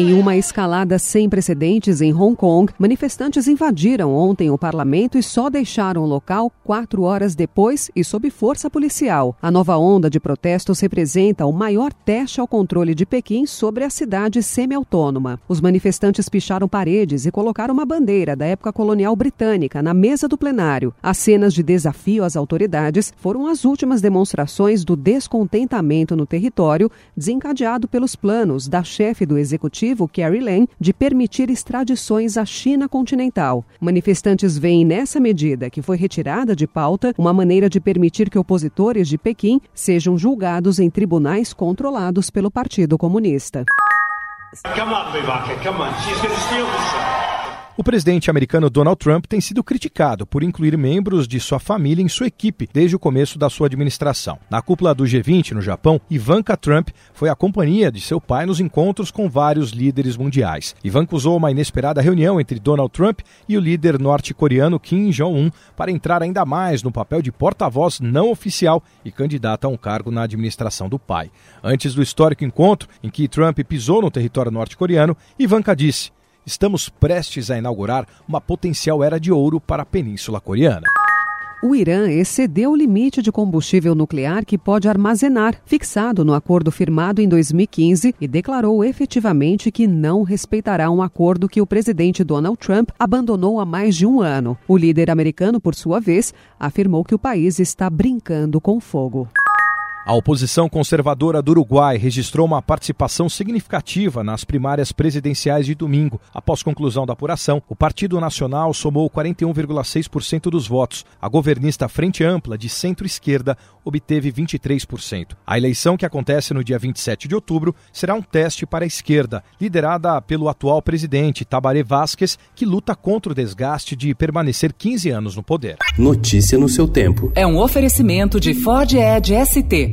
Em uma escalada sem precedentes em Hong Kong, manifestantes invadiram ontem o parlamento e só deixaram o local quatro horas depois e sob força policial. A nova onda de protestos representa o maior teste ao controle de Pequim sobre a cidade semi-autônoma. Os manifestantes picharam paredes e colocaram uma bandeira da época colonial britânica na mesa do plenário. As cenas de desafio às autoridades foram as últimas demonstrações do descontentamento no território desencadeado pelos planos da chefe do executivo executivo Carrie Lam de permitir extradições à China continental. Manifestantes veem nessa medida, que foi retirada de pauta, uma maneira de permitir que opositores de Pequim sejam julgados em tribunais controlados pelo Partido Comunista. Come on, Vivaka, come on. She's. O presidente americano Donald Trump tem sido criticado por incluir membros de sua família em sua equipe desde o começo da sua administração. Na cúpula do G20 no Japão, Ivanka Trump foi a companhia de seu pai nos encontros com vários líderes mundiais. Ivanka usou uma inesperada reunião entre Donald Trump e o líder norte-coreano Kim Jong-un para entrar ainda mais no papel de porta-voz não oficial e candidata a um cargo na administração do pai. Antes do histórico encontro em que Trump pisou no território norte-coreano, Ivanka disse: estamos prestes a inaugurar uma potencial era de ouro para a Península Coreana. O Irã excedeu o limite de combustível nuclear que pode armazenar, fixado no acordo firmado em 2015, e declarou efetivamente que não respeitará um acordo que o presidente Donald Trump abandonou há mais de um ano. O líder americano, por sua vez, afirmou que o país está brincando com fogo. A oposição conservadora do Uruguai registrou uma participação significativa nas primárias presidenciais de domingo. Após conclusão da apuração, o Partido Nacional somou 41,6% dos votos. A governista Frente Ampla, de centro-esquerda, obteve 23%. A eleição, que acontece no dia 27 de outubro, será um teste para a esquerda, liderada pelo atual presidente Tabaré Vázquez, que luta contra o desgaste de permanecer 15 anos no poder. Notícia no seu tempo. É um oferecimento de Ford Edge ST